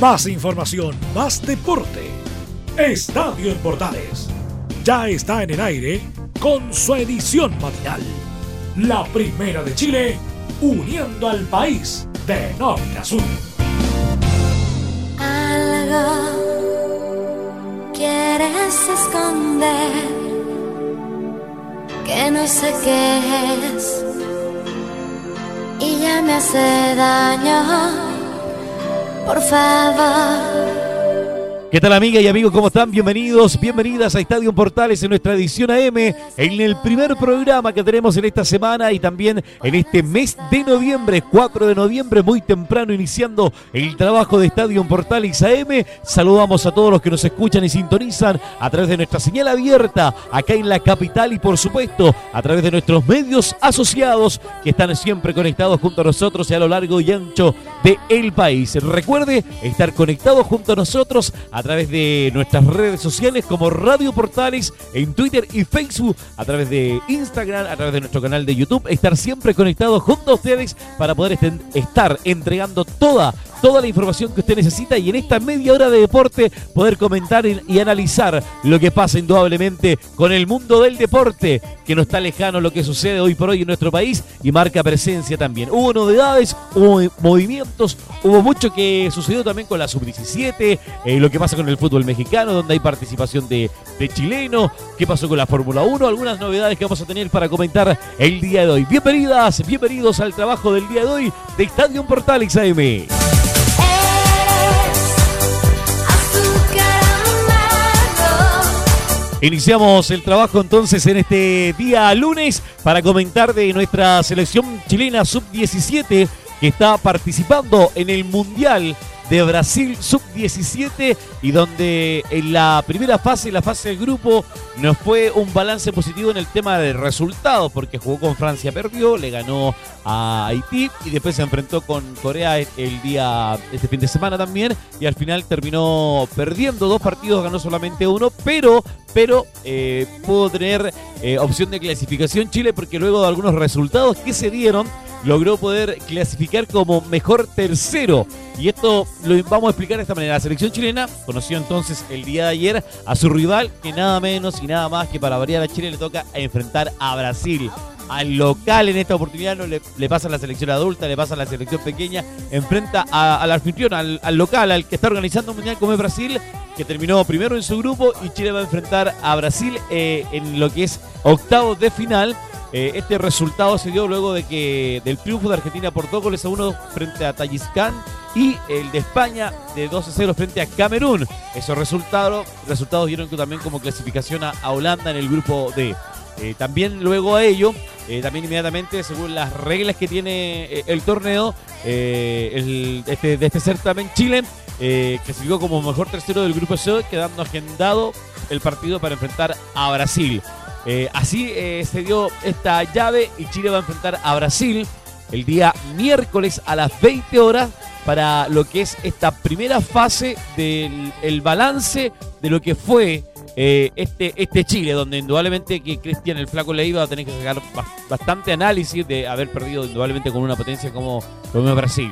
Más información, más deporte. Estadio en Portales. Ya está en el aire con su edición matinal. La primera de Chile, uniendo al país de norte a sur. Algo quieres esconder que no sé qué es y ya me hace daño. Por favor ¿Qué tal amiga y amigos? ¿Cómo están? Bienvenidos, bienvenidas a Estadio Portales en nuestra edición AM, en el primer programa que tenemos en esta semana y también en este mes de noviembre, 4 de noviembre, muy temprano iniciando el trabajo de Estadio Portales AM. Saludamos a todos los que nos escuchan y sintonizan a través de nuestra señal abierta acá en la capital y por supuesto a través de nuestros medios asociados que están siempre conectados junto a nosotros y a lo largo y ancho del el país. Recuerde estar conectado junto a nosotros a través de nuestras redes sociales como Radio Portales en Twitter y Facebook, a través de Instagram, a través de nuestro canal de YouTube, estar siempre conectados junto a ustedes para poder estar entregando toda toda la información que usted necesita y en esta media hora de deporte poder comentar y analizar lo que pasa indudablemente con el mundo del deporte, que no está lejano lo que sucede hoy por hoy en nuestro país y marca presencia también. Hubo novedades, hubo movimientos, hubo mucho que sucedió también con la sub-17, eh, lo que pasa con el fútbol mexicano, donde hay participación de, de chileno, qué pasó con la Fórmula 1, algunas novedades que vamos a tener para comentar el día de hoy. Bienvenidas, bienvenidos al trabajo del día de hoy de Estadio Portal XAM. Iniciamos el trabajo entonces en este día lunes para comentar de nuestra selección chilena sub-17 que está participando en el Mundial de Brasil sub-17 y donde en la primera fase, la fase del grupo, nos fue un balance positivo en el tema de resultados, porque jugó con Francia, perdió, le ganó a Haití y después se enfrentó con Corea el día, este fin de semana también, y al final terminó perdiendo dos partidos, ganó solamente uno, pero, pero eh, pudo tener eh, opción de clasificación Chile porque luego de algunos resultados que se dieron, logró poder clasificar como mejor tercero. Y esto lo vamos a explicar de esta manera. La selección chilena conoció entonces el día de ayer a su rival, que nada menos y nada más que para variar a Chile le toca enfrentar a Brasil. Al local en esta oportunidad no le, pasa a la selección adulta, le pasa a la selección pequeña, enfrenta al anfitrión, al, local, al que está organizando un mundial como es Brasil, que terminó primero en su grupo y Chile va a enfrentar a Brasil eh, en lo que es octavos de final eh, este resultado se dio luego de que del triunfo de Argentina por dos goles a uno frente a Tayikistán y el de España de 2 a 0 frente a Camerún. Esos resultados, resultados dieron también como clasificación a, Holanda en el grupo D. Eh, también luego a ello, eh, también inmediatamente, según las reglas que tiene el torneo, este, de este certamen, Chile clasificó como mejor tercero del grupo C, quedando agendado el partido para enfrentar a Brasil. Eh, así eh, se dio esta llave y Chile va a enfrentar a Brasil el día miércoles a las 20 horas para lo que es esta primera fase del balance de lo que fue eh, este, este Chile, donde indudablemente que Cristian el Flaco le iba a tener que sacar bastante análisis de haber perdido indudablemente con una potencia como, como Brasil.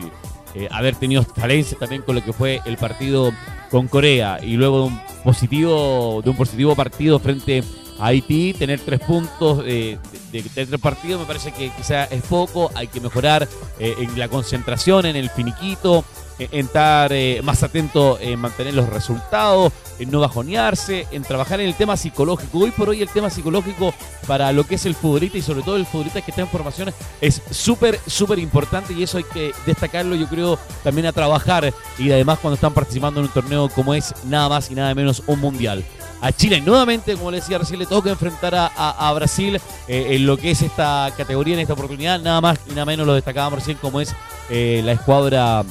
haber tenido falencias también con lo que fue el partido con Corea y luego de un positivo, de un positivo partido frente a Haití, tener tres puntos eh, de, tres partidos me parece que quizá es poco, hay que mejorar eh, en la concentración, en el finiquito, en estar eh, más atento en mantener los resultados, en no bajonearse, en trabajar en el tema psicológico. Hoy por hoy el tema psicológico para lo que es el futbolista y sobre todo el futbolista que está en formación es súper, súper importante y eso hay que destacarlo yo creo también a trabajar y además cuando están participando en un torneo como es nada más y nada menos un mundial a Chile. Nuevamente, como le decía recién, le toca enfrentar a, Brasil eh, en lo que es esta categoría, en esta oportunidad. Nada más y nada menos lo destacábamos recién como es eh, la escuadra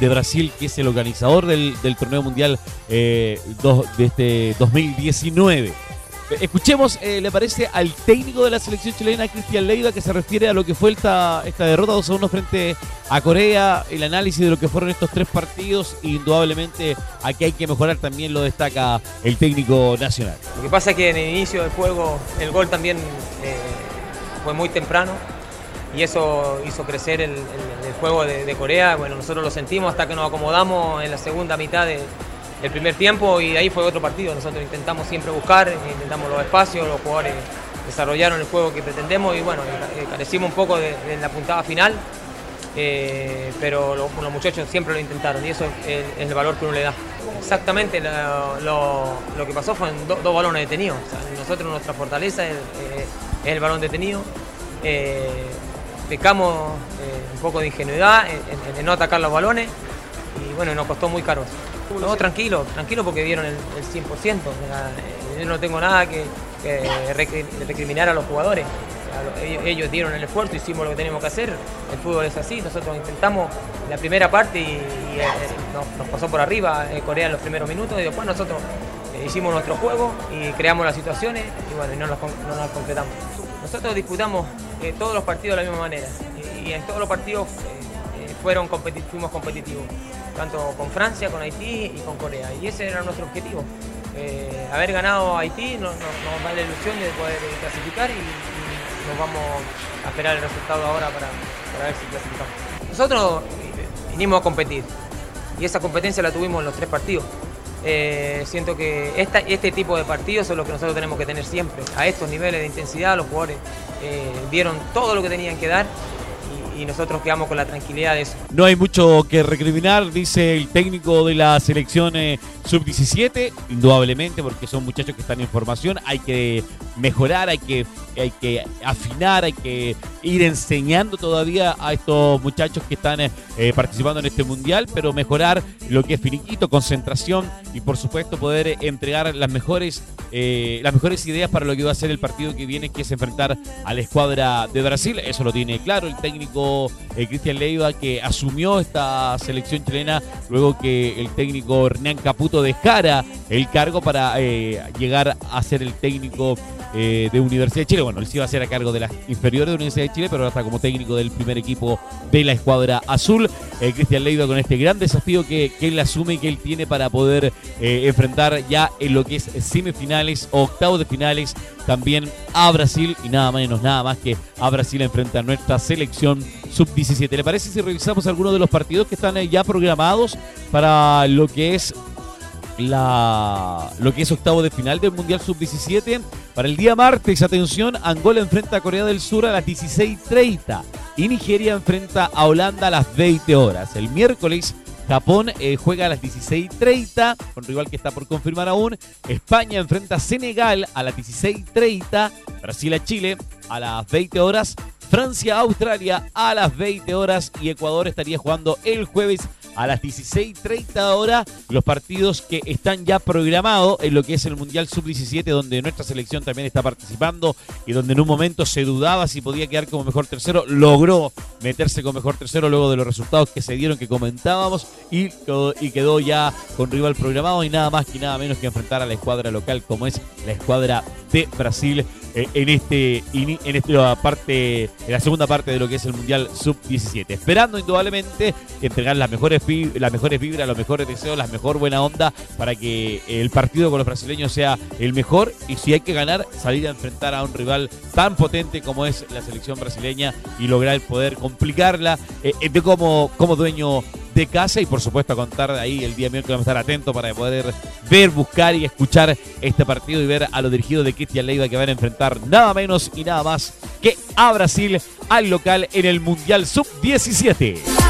de Brasil, que es el organizador del, torneo mundial eh, de este 2019. Escuchemos, eh, le parece al técnico de la selección chilena, Cristian Leiva, que se refiere a lo que fue esta, esta derrota 2 a 1 frente a Corea, el análisis de lo que fueron estos tres partidos, indudablemente aquí hay que mejorar, también lo destaca el técnico nacional. Lo que pasa es que en el inicio del juego el gol también eh, fue muy temprano eso hizo crecer el, juego de, Corea. Bueno, nosotros lo sentimos hasta que nos acomodamos en la segunda mitad del primer tiempo y ahí fue otro partido. Nosotros intentamos siempre buscar, intentamos los espacios, los jugadores desarrollaron el juego que pretendemos y bueno, carecimos un poco de, la puntada final, eh, pero los, muchachos siempre lo intentaron y eso es, el valor que uno le da. Exactamente, lo, que pasó fue dos balones detenidos. nosotros nuestra fortaleza es, el balón detenido. Eh, pecamos eh, un poco de ingenuidad en, no atacar los balones y bueno, nos costó muy caro. No, tranquilo, tranquilo porque dieron el, 100%. yo no tengo nada que, recriminar a los jugadores. Ellos dieron el esfuerzo, hicimos lo que teníamos que hacer. El fútbol es así. Nosotros intentamos la primera parte y, eh, nos, pasó por arriba eh, Corea en los primeros minutos y después nosotros hicimos nuestro juego y creamos las situaciones y bueno, no nos, no nos concretamos. Nosotros disputamos eh, todos los partidos de la misma manera y, en todos los partidos eh, eh, fuimos competitivos, tanto con Francia, con Haití y con Corea. Y ese era nuestro objetivo. haber ganado Haití nos, da la ilusión de poder clasificar y, nos vamos a esperar el resultado ahora para, ver si clasificamos. Nosotros vinimos a competir y esa competencia la tuvimos en los tres partidos. Eh, siento que este tipo de partidos son los que nosotros tenemos que tener siempre. A estos niveles de intensidad los jugadores eh, dieron todo lo que tenían que dar y nosotros quedamos con la tranquilidad de eso. No hay mucho que recriminar, dice el técnico de la selección eh, sub-17, indudablemente, porque son muchachos que están en formación, hay que mejorar, hay que, hay que afinar, hay que ir enseñando todavía a estos muchachos que están eh, participando en este mundial, pero mejorar lo que es finiquito, concentración y por supuesto poder entregar las mejores, eh, las mejores ideas para lo que va a ser el partido que viene, que es enfrentar a la escuadra de Brasil. Eso lo tiene claro el técnico Cristian Leiva, que asumió esta selección chilena luego que el técnico Hernán Caputo dejara el cargo para eh, llegar a ser el técnico eh, de Universidad de Chile. Bueno, él iba a ser a cargo de las inferiores de Universidad de Chile, pero ahora está como técnico del primer equipo de la escuadra azul. Eh, Cristian Leiva con este gran desafío que, él asume y que él tiene para poder enfrentar ya en lo que es semifinales o octavos de finales también a Brasil y nada menos, nada más que a Brasil enfrenta a nuestra selección sub-17. ¿Le parece si revisamos algunos de los partidos que están ya programados para lo que es la, lo que es octavo de final del Mundial Sub-17. Para el día martes, atención, Angola enfrenta a Corea del Sur a las 16.30 y Nigeria enfrenta a Holanda a las 20 horas. El miércoles, Japón eh, juega a las 16.30, con rival que está por confirmar aún. España enfrenta a Senegal a las 16.30. Brasil a Chile a las 20 horas. Francia a Australia a las 20 horas. Y Ecuador estaría jugando el jueves a las 16.30 horas los partidos que están ya programados en lo que es el Mundial Sub-17, donde nuestra selección también está participando y donde en un momento se dudaba si podía quedar como mejor tercero, logró meterse como mejor tercero luego de los resultados que se dieron que comentábamos y, y quedó ya con rival programado y nada más que nada menos que enfrentar a la escuadra local como es la escuadra de Brasil en este en esta parte en la segunda parte de lo que es el Mundial Sub-17. Esperando indudablemente entregar las mejores las mejores vibras, los mejores deseos, la mejor buena onda para que el partido con los brasileños sea el mejor y si hay que ganar, salir a enfrentar a un rival tan potente como es la selección brasileña y lograr poder complicarla eh, de como, como dueño de casa y por supuesto a contar ahí el día miércoles vamos a estar atentos para poder ver, buscar y escuchar este partido y ver a los dirigidos de Cristian Leiva que van a enfrentar nada menos y nada más que a Brasil al local en el Mundial Sub-17.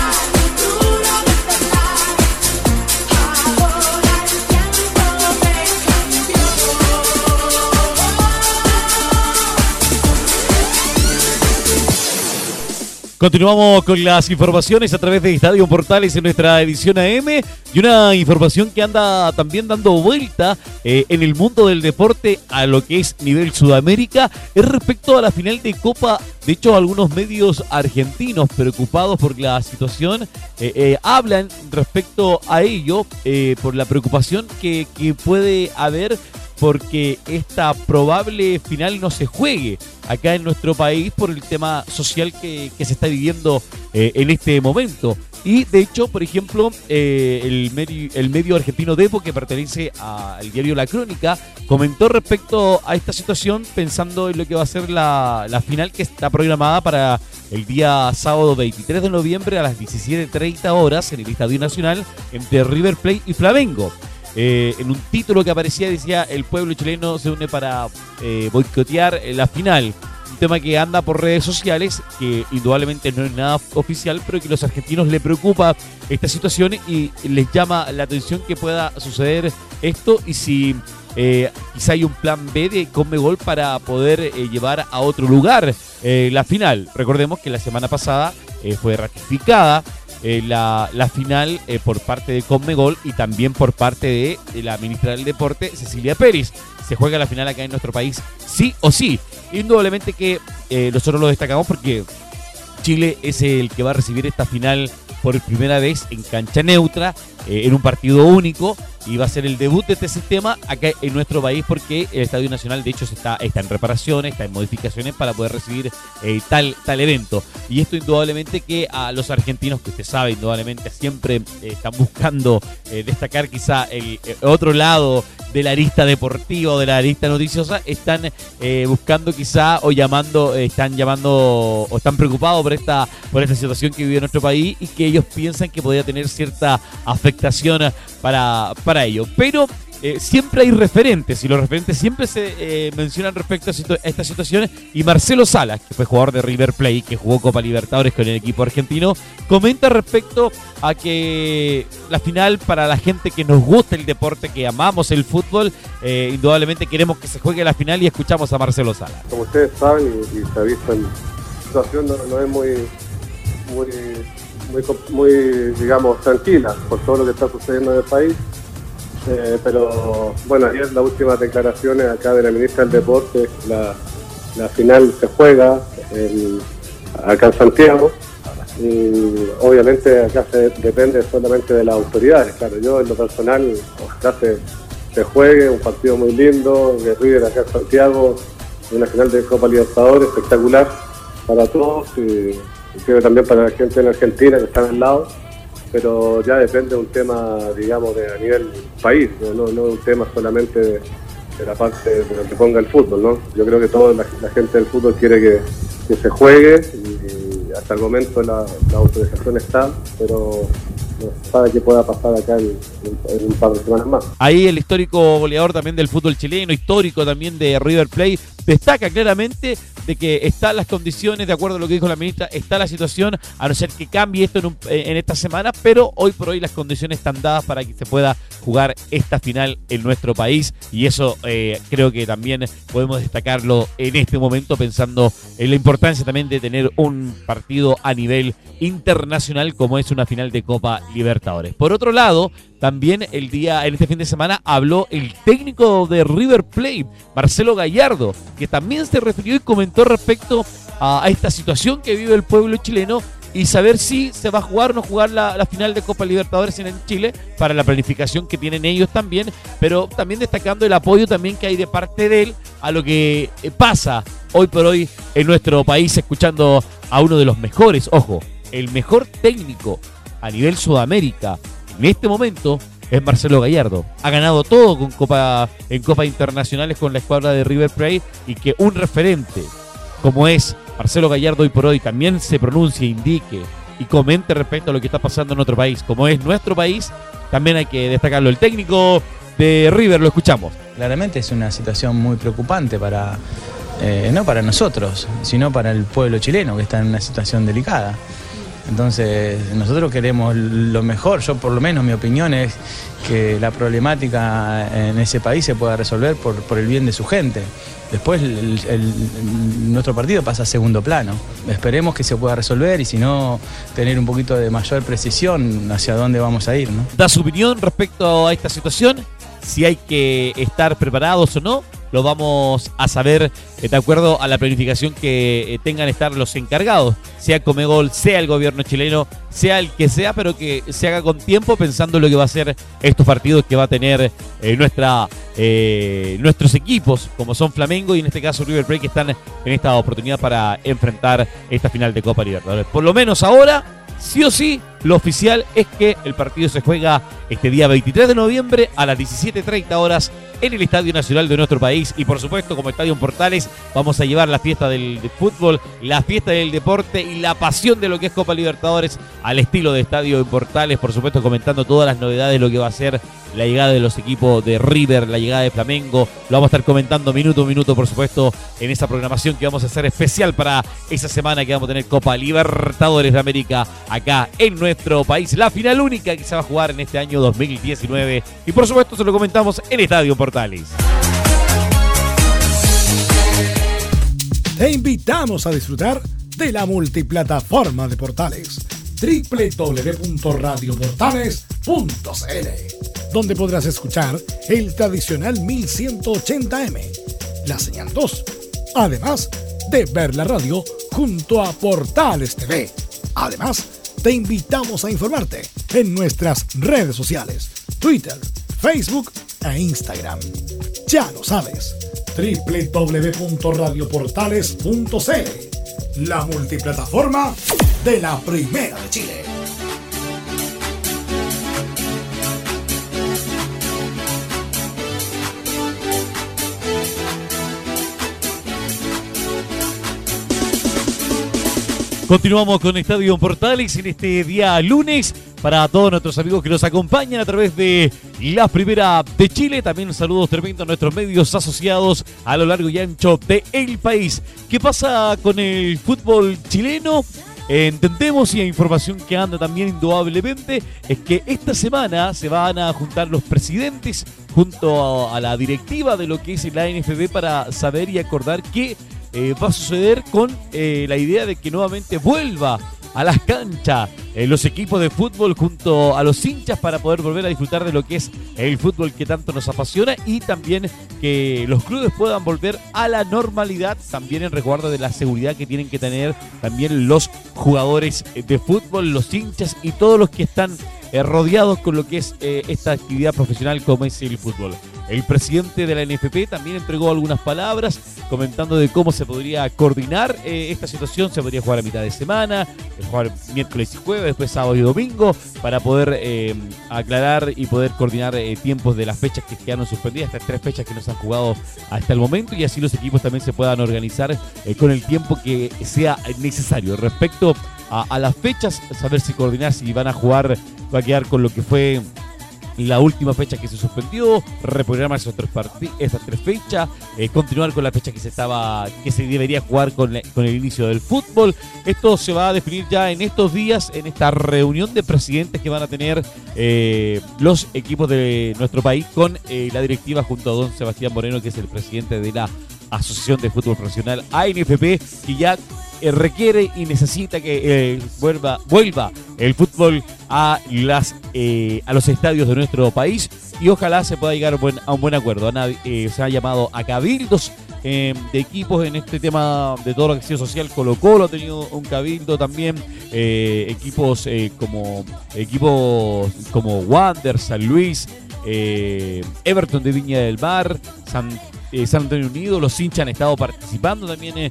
Continuamos con las informaciones a través de Estadio Portales en nuestra edición AM y una información que anda también dando vuelta eh, en el mundo del deporte a lo que es nivel Sudamérica es respecto a la final de Copa. De hecho, algunos medios argentinos preocupados por la situación eh, eh, hablan respecto a ello por la preocupación que, que puede haber porque esta probable final no se juegue acá en nuestro país por el tema social que, se está viviendo eh, en este momento. Y de hecho, por ejemplo, eh, el, medio, argentino Depo, que pertenece al diario La Crónica, comentó respecto a esta situación pensando en lo que va a ser la, la final que está programada para el día sábado 23 de noviembre a las 17.30 horas en el Estadio Nacional entre River Plate y Flamengo. Eh, en un título que aparecía decía el pueblo chileno se une para eh, boicotear la final. Un tema que anda por redes sociales, que indudablemente no es nada oficial, pero que a los argentinos le preocupa esta situación y les llama la atención que pueda suceder esto y si eh, quizá hay un plan B de Conmebol para poder eh, llevar a otro lugar la final. Recordemos que la semana pasada fue ratificada eh, la, la, final eh, por parte de Conmebol y también por parte de, la ministra del Deporte, Cecilia Pérez. Se juega la final acá en nuestro país, sí o sí. Indudablemente que eh, nosotros lo destacamos porque Chile es el que va a recibir esta final por primera vez en cancha neutra, en un partido único y va a ser el debut de este sistema acá en nuestro país porque el Estadio Nacional de hecho está, está en reparaciones, está en modificaciones para poder recibir eh, tal, tal evento. Y esto indudablemente que a los argentinos, que usted sabe, indudablemente siempre eh, están buscando eh, destacar quizá el otro lado de la lista deportiva o de la lista noticiosa, están buscando quizá o llamando, están llamando o están preocupados por esta, por esta situación que vive nuestro país y que ellos piensan que podría tener cierta afectación para ello. Pero eh, siempre hay referentes y los referentes siempre se eh, mencionan respecto a, esta situación. Y Marcelo Salas, que fue jugador de River Plate, que jugó Copa Libertadores con el equipo argentino, comenta respecto a que la final para la gente que nos gusta el deporte, que amamos el fútbol, eh, indudablemente queremos que se juegue la final y escuchamos a Marcelo Salas. Como ustedes saben y, se ha visto en situación no, es muy, muy, muy, muy, digamos, tranquila por todo lo que está sucediendo en el país eh, pero bueno, ayer las últimas declaraciones acá de la ministra del Deporte, la, final se juega acá en Santiago y obviamente acá se depende solamente de las autoridades. Claro, yo en lo personal ojalá se, juegue, un partido muy lindo, de River acá en Santiago, una final de Copa Libertadores espectacular para todos y, y también para la gente en Argentina que está al lado pero ya depende de un tema, digamos, de a nivel país, no, no, un tema solamente de, la parte de lo que ponga el fútbol, ¿no? Yo creo que toda la, gente del fútbol quiere que, se juegue y, hasta el momento la, autorización está, pero sabe qué pueda pasar acá en, un par de semanas más. Ahí el histórico goleador también del fútbol chileno, histórico también de River Plate, destaca claramente de que están las condiciones, de acuerdo a lo que dijo la ministra, está la situación, a no ser que cambie esto en, en esta semana, pero hoy por hoy las condiciones están dadas para que se pueda jugar esta final en nuestro país y eso eh, creo que también podemos destacarlo en este momento pensando en la importancia también de tener un partido a nivel internacional como es una final de Copa Libertadores. Por otro lado, también el día, en este fin de semana, habló el técnico de River Plate, Marcelo Gallardo, que también se refirió y comentó respecto a, esta situación que vive el pueblo chileno y saber si se va a jugar o no jugar la, final de Copa Libertadores en Chile para la planificación que tienen ellos también, pero también destacando el apoyo también que hay de parte de él a lo que eh, pasa hoy por hoy en nuestro país, escuchando a uno de los mejores, ojo, el mejor técnico a nivel Sudamérica en este momento es Marcelo Gallardo. Ha ganado todo con Copa, en Copas Internacionales con la escuadra de River Plate y que un referente como es Marcelo Gallardo hoy por hoy también se pronuncie, indique y comente respecto a lo que está pasando en otro país, como es nuestro país, también hay que destacarlo. El técnico de River, lo escuchamos. Claramente es una situación muy preocupante para, eh, no para nosotros, sino para el pueblo chileno que está en una situación delicada. Entonces, nosotros queremos lo mejor, yo por lo menos mi opinión es que la problemática en ese país se pueda resolver por, el bien de su gente. Después nuestro partido pasa a segundo plano. Esperemos que se pueda resolver y si no, tener un poquito de mayor precisión hacia dónde vamos a ir. ¿no? ¿Da su opinión respecto a esta situación? Si hay que estar preparados o no lo vamos a saber eh, de acuerdo a la planificación que eh, tengan estar los encargados, sea Comegol, sea el gobierno chileno, sea el que sea, pero que se haga con tiempo pensando en lo que va a ser estos partidos que va a tener eh, nuestra eh, nuestros equipos, como son Flamengo y en este caso River Plate, que están en esta oportunidad para enfrentar esta final de Copa Libertadores. Por lo menos ahora, sí o sí, lo oficial es que el partido se juega este día 23 de noviembre a las 17.30 horas en el Estadio Nacional de nuestro país. Y por supuesto, como Estadio Portales, vamos a llevar la fiesta del, fútbol, la fiesta del deporte y la pasión de lo que es Copa Libertadores al estilo de Estadio Portales. Por supuesto, comentando todas las novedades de lo que va a ser la llegada de los equipos de River, la llegada de Flamengo. Lo vamos a estar comentando minuto a minuto, por supuesto, en esa programación que vamos a hacer especial para esa semana que vamos a tener Copa Libertadores de América acá en nuestro país. La final única que se va a jugar en este año 2019. Y por supuesto, se lo comentamos en Estadio Portales. Te invitamos a disfrutar de la multiplataforma de portales www.radioportales.cl donde podrás escuchar el tradicional 1180m, la señal 2, además de ver la radio junto a Portales TV. Además, te invitamos a informarte en nuestras redes sociales, Twitter, Facebook e Instagram. Ya lo sabes, www.radioportales.cl, la multiplataforma de la Primera de Chile. Continuamos con Estadio Portales en este día lunes para todos nuestros amigos que nos acompañan a través de la primera de Chile. También saludos tremendos a nuestros medios asociados a lo largo y ancho de el país. ¿Qué pasa con el fútbol chileno? Entendemos y hay información que anda también indudablemente es que esta semana se van a juntar los presidentes junto a, la directiva de lo que es la NFB para saber y acordar qué eh, va a suceder con eh, la idea de que nuevamente vuelva a las canchas eh, los equipos de fútbol junto a los hinchas para poder volver a disfrutar de lo que es el fútbol que tanto nos apasiona y también que los clubes puedan volver a la normalidad también en resguardo de la seguridad que tienen que tener también los jugadores de fútbol, los hinchas y todos los que están rodeados con lo que es esta actividad profesional como es el fútbol. El presidente de la NFP también entregó algunas palabras comentando de cómo se podría coordinar eh, esta situación. Se podría jugar a mitad de semana, jugar miércoles y jueves, después sábado y domingo, para poder aclarar y poder coordinar tiempos de las fechas que quedaron suspendidas, estas tres fechas que nos han jugado hasta el momento, y así los equipos también se puedan organizar con el tiempo que sea necesario. Respecto a, las fechas, saber si coordinar, si van a jugar, va a quedar con lo que fue la última fecha que se suspendió, reprogramar esas tres, fechas, eh, continuar con la fecha que se estaba, que se debería jugar con, el inicio del fútbol. Esto se va a definir ya en estos días, en esta reunión de presidentes que van a tener eh, los equipos de nuestro país con eh, la directiva junto a don Sebastián Moreno, que es el presidente de la Asociación de Fútbol Profesional ANFP, que ya eh, requiere y necesita que eh, vuelva, vuelva el fútbol a, las, eh, a los estadios de nuestro país y ojalá se pueda llegar a un buen acuerdo. se ha llamado a cabildos de equipos en este tema de todo lo que ha sido social. Colo Colo ha tenido un cabildo también, equipos como equipos como Wander, San Luis, Everton de Viña del Mar, San eh, San Antonio Unido, los hinchas han estado participando también eh,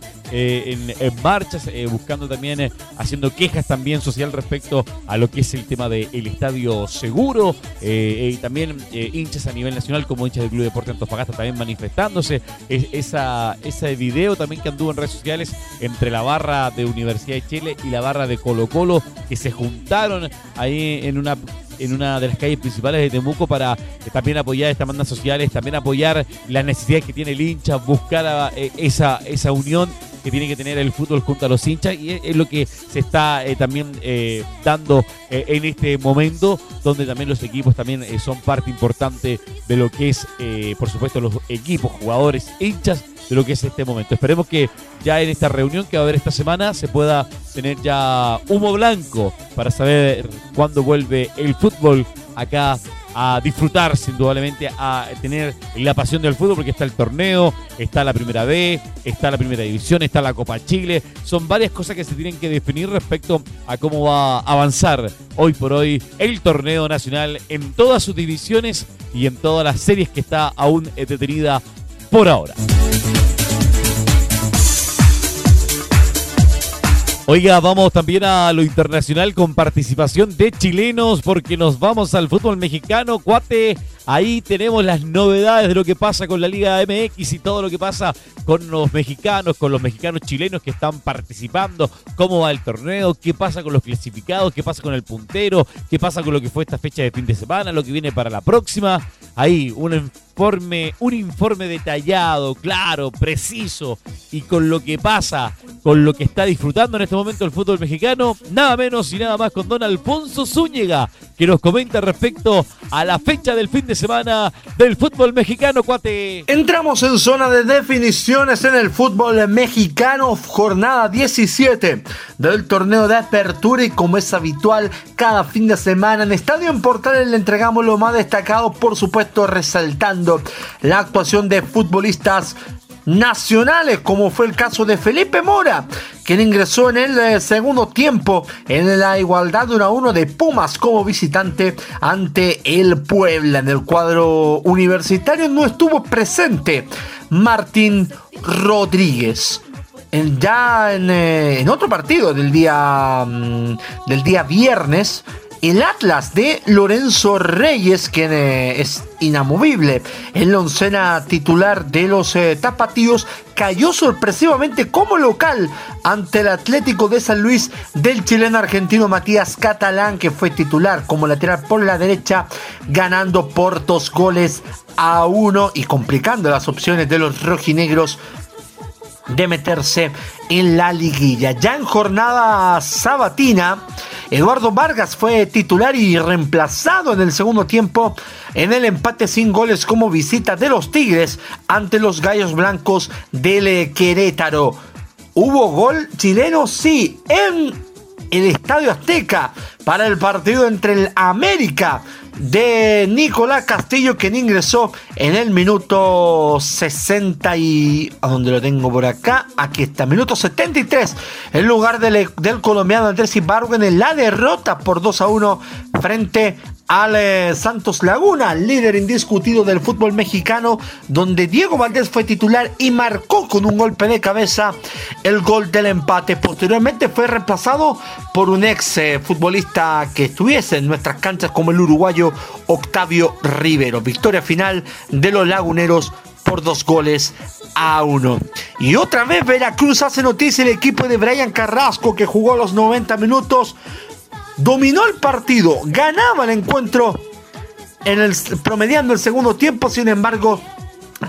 en, marchas, eh, buscando también, haciendo quejas también social respecto a lo que es el tema del estadio seguro, y también hinchas a nivel nacional como hinchas del Club Deporte Antofagasta también manifestándose, esa, ese video también que anduvo en redes sociales entre la barra de Universidad de Chile y la barra de Colo Colo, que se juntaron ahí en una en una de las calles principales de Temuco para eh, también apoyar estas bandas sociales, también apoyar las necesidades que tiene el hincha, buscar eh, esa, esa unión que tiene que tener el fútbol junto a los hinchas y es, lo que se está eh, también dando en este momento donde también los equipos también son parte importante de lo que es por supuesto los equipos, jugadores, hinchas de lo que es este momento. Esperemos que ya en esta reunión que va a haber esta semana se pueda tener ya humo blanco para saber cuándo vuelve el fútbol acá a disfrutar, indudablemente, a tener la pasión del fútbol, porque está el torneo, está la primera B, está la primera división, está la Copa Chile. Son varias cosas que se tienen que definir respecto a cómo va a avanzar hoy por hoy el torneo nacional en todas sus divisiones y en todas las series que está aún detenida por ahora. Oiga, vamos también a lo internacional con participación de chilenos porque nos vamos al fútbol mexicano, cuate. Ahí tenemos las novedades de lo que pasa con la Liga MX y todo lo que pasa con los mexicanos, con los mexicanos chilenos que están participando, cómo va el torneo, qué pasa con los clasificados, qué pasa con el puntero, qué pasa con lo que fue esta fecha de fin de semana, lo que viene para la próxima. Ahí un informe, un informe detallado, claro, preciso y con lo que pasa, con lo que está disfrutando en este momento el fútbol mexicano, nada menos y nada más con don Alfonso Zúñiga, que nos comenta respecto a la fecha del fin de semana del fútbol mexicano, cuate. Entramos en zona de definiciones en el fútbol mexicano, jornada 17 del torneo de apertura y como es habitual cada fin de semana en Estadio en Portales le entregamos lo más destacado, por supuesto resaltando la actuación de futbolistas nacionales, como fue el caso de Felipe Mora, quien ingresó en el eh, segundo tiempo en la igualdad 1 a 1 de Pumas como visitante ante el Puebla. En el cuadro universitario no estuvo presente Martín Rodríguez. ya en, eh, en, otro partido del día, mm, del día viernes, el Atlas de Lorenzo Reyes, quien eh, es inamovible en la oncena titular de los eh, tapatíos, cayó sorpresivamente como local ante el Atlético de San Luis del chileno argentino Matías Catalán, que fue titular como lateral por la derecha, ganando por dos goles a uno y complicando las opciones de los rojinegros de meterse en la liguilla. Ya en jornada sabatina, Eduardo Vargas fue titular y reemplazado en el segundo tiempo en el empate sin goles como visita de los Tigres ante los Gallos Blancos del Querétaro. ¿Hubo gol chileno? Sí, en el Estadio Azteca para el partido entre el América de Nicolás Castillo, quien ingresó en el minuto 60 y... ¿A dónde lo tengo por acá? Aquí está, minuto 73, en lugar del, del colombiano Andrés Ibargo en la derrota por 2 a 1 frente al Santos Laguna, líder indiscutido del fútbol mexicano, donde Diego Valdés fue titular y marcó con un golpe de cabeza el gol del empate. Posteriormente fue reemplazado por un ex eh, futbolista que estuviese en nuestras canchas como el uruguayo Octavio Rivero. Victoria final de los laguneros por dos goles a uno. Y otra vez Veracruz hace noticia el equipo de Brian Carrasco que jugó los 90 minutos dominó el partido, ganaba el encuentro en el, promediando el segundo tiempo, sin embargo,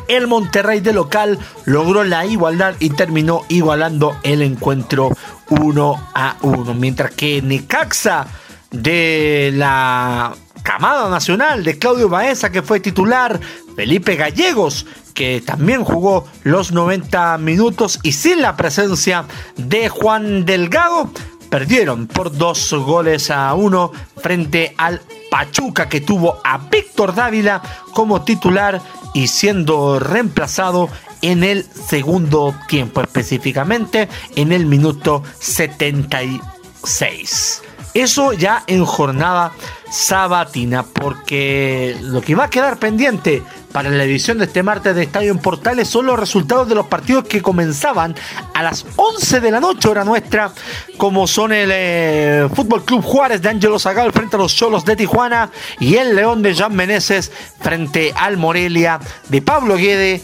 el Monterrey de local logró la igualdad y terminó igualando el encuentro 1 a 1. Mientras que Necaxa de la camada nacional de Claudio Baeza, que fue titular, Felipe Gallegos, que también jugó los 90 minutos y sin la presencia de Juan Delgado, perdieron por dos goles a uno frente al Pachuca que tuvo a Víctor Dávila como titular y siendo reemplazado en el segundo tiempo, específicamente en el minuto 76. Eso ya en jornada sabatina, porque lo que va a quedar pendiente para la edición de este martes de Estadio en Portales son los resultados de los partidos que comenzaban a las 11 de la noche, hora nuestra, como son el eh, Fútbol Club Juárez de Ángelo Zagal frente a los Cholos de Tijuana y el León de Jean Meneses frente al Morelia de Pablo Guede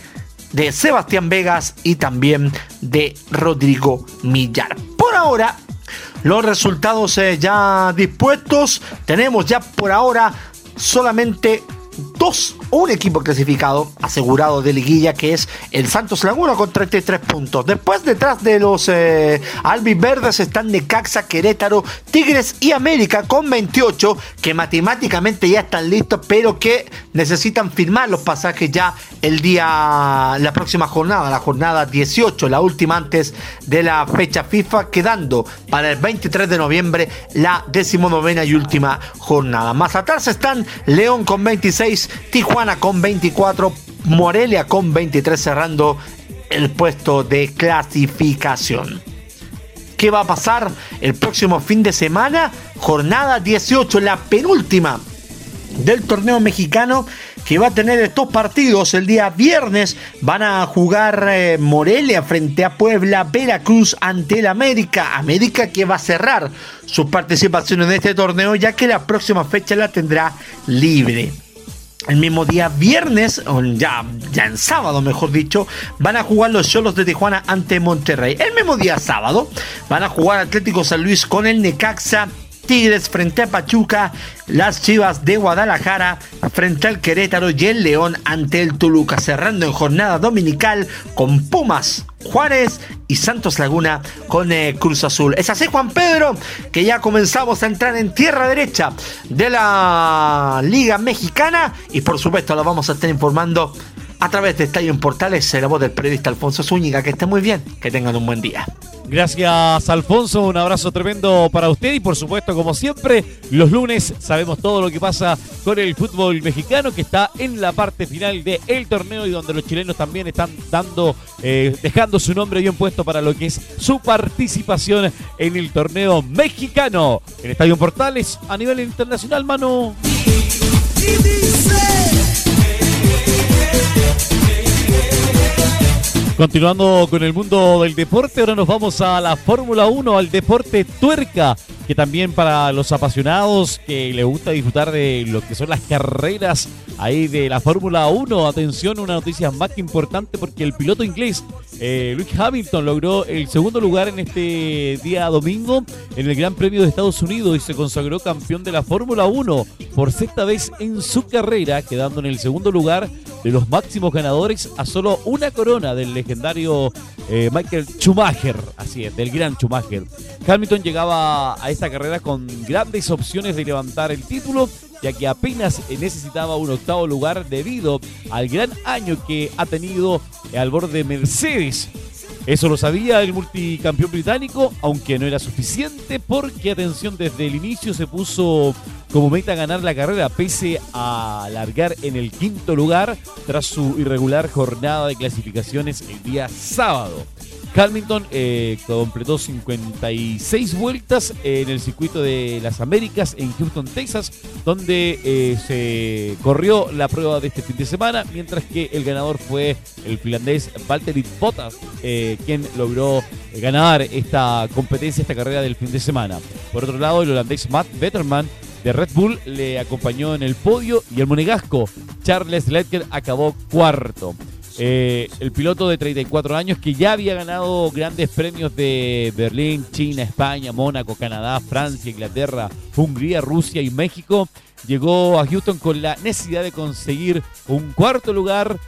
de Sebastián Vegas y también de Rodrigo Millar. Por ahora, los resultados eh, ya dispuestos. Tenemos ya por ahora solamente dos un equipo clasificado asegurado de liguilla que es el Santos Laguna con 33 puntos. Después detrás de los eh, albiverdes están Necaxa, Querétaro, Tigres y América con 28 que matemáticamente ya están listos pero que necesitan firmar los pasajes ya el día, la próxima jornada, la jornada 18, la última antes de la fecha FIFA, quedando para el 23 de noviembre la decimonovena y última jornada. Más atrás están León con 26, Tijuana con 24, Morelia con 23 cerrando el puesto de clasificación. ¿Qué va a pasar el próximo fin de semana? Jornada 18, la penúltima del torneo mexicano que va a tener estos partidos el día viernes. Van a jugar eh, Morelia frente a Puebla, Veracruz ante el América. América que va a cerrar su participación en este torneo ya que la próxima fecha la tendrá libre. El mismo día viernes, o ya, ya en sábado mejor dicho, van a jugar los Cholos de Tijuana ante Monterrey. El mismo día sábado van a jugar Atlético San Luis con el Necaxa Tigres frente a Pachuca, las Chivas de Guadalajara frente al Querétaro y el León ante el Toluca, cerrando en jornada dominical con Pumas, Juárez y Santos Laguna con eh, Cruz Azul. Es así, Juan Pedro, que ya comenzamos a entrar en tierra derecha de la Liga Mexicana y por supuesto lo vamos a estar informando a través de Estadio en Portales, la voz del periodista Alfonso Zúñiga. Que esté muy bien, que tengan un buen día. Gracias, Alfonso. Un abrazo tremendo para usted y, por supuesto, como siempre, los lunes sabemos todo lo que pasa con el fútbol mexicano que está en la parte final del el torneo y donde los chilenos también están dando, eh, dejando su nombre bien puesto para lo que es su participación en el torneo mexicano en Estadio Portales a nivel internacional, mano. Continuando con el mundo del deporte, ahora nos vamos a la Fórmula 1, al deporte tuerca, que también para los apasionados que les gusta disfrutar de lo que son las carreras ahí de la Fórmula 1, atención, una noticia más que importante porque el piloto inglés eh, Luke Hamilton logró el segundo lugar en este día domingo en el Gran Premio de Estados Unidos y se consagró campeón de la Fórmula 1 por sexta vez en su carrera, quedando en el segundo lugar de los máximos ganadores a solo una corona del legendario eh, Michael Schumacher, así es, del gran Schumacher. Hamilton llegaba a esta carrera con grandes opciones de levantar el título, ya que apenas necesitaba un octavo lugar debido al gran año que ha tenido al borde Mercedes. Eso lo sabía el multicampeón británico, aunque no era suficiente porque, atención, desde el inicio se puso como meta ganar la carrera, pese a largar en el quinto lugar tras su irregular jornada de clasificaciones el día sábado. Hamilton eh, completó 56 vueltas en el circuito de las Américas en Houston, Texas, donde eh, se corrió la prueba de este fin de semana, mientras que el ganador fue el finlandés Valtteri Bottas, eh, quien logró ganar esta competencia, esta carrera del fin de semana. Por otro lado, el holandés Matt Betterman de Red Bull le acompañó en el podio y el monegasco Charles Leclerc acabó cuarto. Eh, el piloto de 34 años que ya había ganado grandes premios de Berlín, China, España, Mónaco, Canadá, Francia, Inglaterra, Hungría, Rusia y México, llegó a Houston con la necesidad de conseguir un cuarto lugar,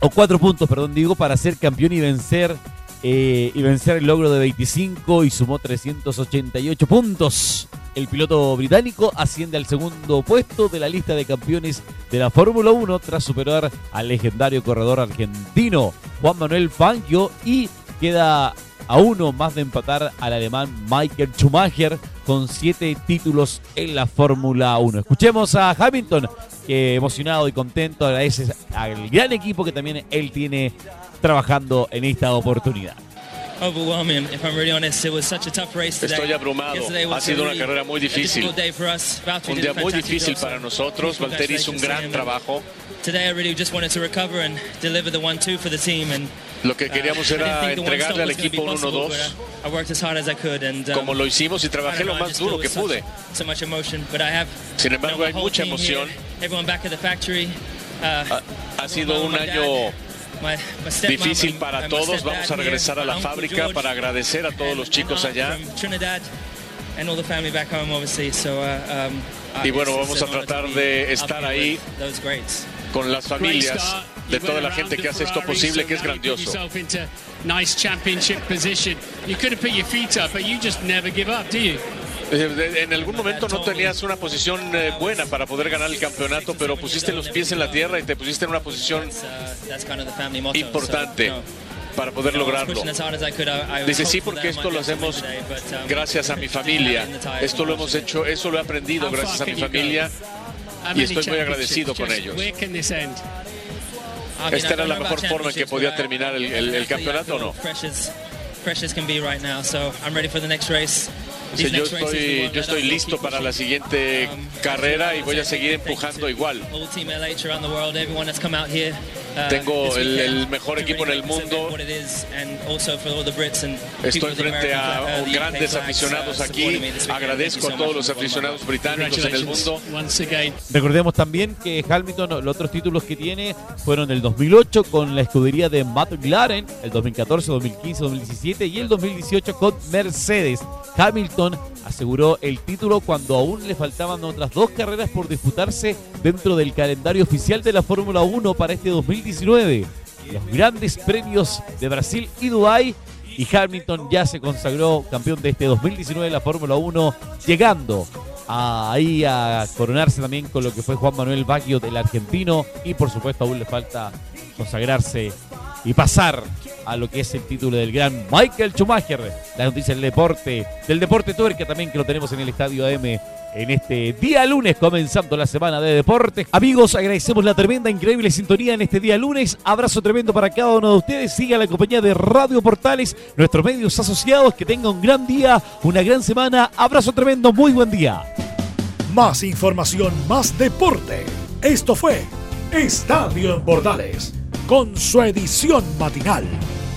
o cuatro puntos, perdón, digo, para ser campeón y vencer eh, y vencer el logro de 25 y sumó 388 puntos. El piloto británico asciende al segundo puesto de la lista de campeones de la Fórmula 1 tras superar al legendario corredor argentino Juan Manuel Fangio y queda a uno más de empatar al alemán Michael Schumacher con siete títulos en la Fórmula 1. Escuchemos a Hamilton que emocionado y contento agradece al gran equipo que también él tiene trabajando en esta oportunidad. Estoy abrumado. Ha sido una carrera muy difícil. Un día muy difícil para nosotros. Valtteri hizo un gran trabajo. Lo que uh, queríamos era entregarle al equipo un 1-2. um, Como lo hicimos y trabajé lo más duro que pude. Sin embargo, hay mucha emoción. Ha, ha sido un año difícil para todos. Vamos a regresar a la fábrica para agradecer a todos los chicos allá. Y bueno, vamos a tratar de estar ahí con las familias de toda la gente que hace esto posible, que es grandioso. En algún momento no tenías una posición eh, buena para poder ganar el campeonato, pero pusiste los pies en la tierra y te pusiste en una posición importante para poder lograrlo. Dice, sí, porque esto lo hacemos gracias a mi familia. Esto lo hemos hecho, eso lo he aprendido gracias a mi familia y estoy muy agradecido con ellos. ¿Esta era la mejor forma en que podía terminar el, el campeonato o no? yo, estoy, yo estoy listo para la siguiente carrera y voy a seguir empujando igual. Tengo el, mejor equipo en el mundo. Estoy frente a grandes aficionados aquí. Agradezco a todos los aficionados británicos en el mundo. Recordemos también que Hamilton, los otros títulos que tiene fueron el 2008 con la escudería de McLaren, el 2014, 2015, 2017 y el 2018 con Mercedes. Hamilton aseguró el título cuando aún le faltaban otras dos carreras por disputarse dentro del calendario oficial de la Fórmula 1 para este 2019. Los grandes premios de Brasil y Dubái y Hamilton ya se consagró campeón de este 2019 de la Fórmula 1, llegando ahí a coronarse también con lo que fue Juan Manuel Baggio del argentino y por supuesto aún le falta consagrarse y pasar a lo que es el título del gran Michael Schumacher. La noticia del deporte, del deporte tuerca también que lo tenemos en el Estadio AM en este día lunes, comenzando la semana de deporte. Amigos, agradecemos la tremenda, increíble sintonía en este día lunes. Abrazo tremendo para cada uno de ustedes. Siga la compañía de Radio Portales, nuestros medios asociados. Que tenga un gran día, una gran semana. Abrazo tremendo, muy buen día. Más información, más deporte. Esto fue Estadio en Portales con su edición matinal.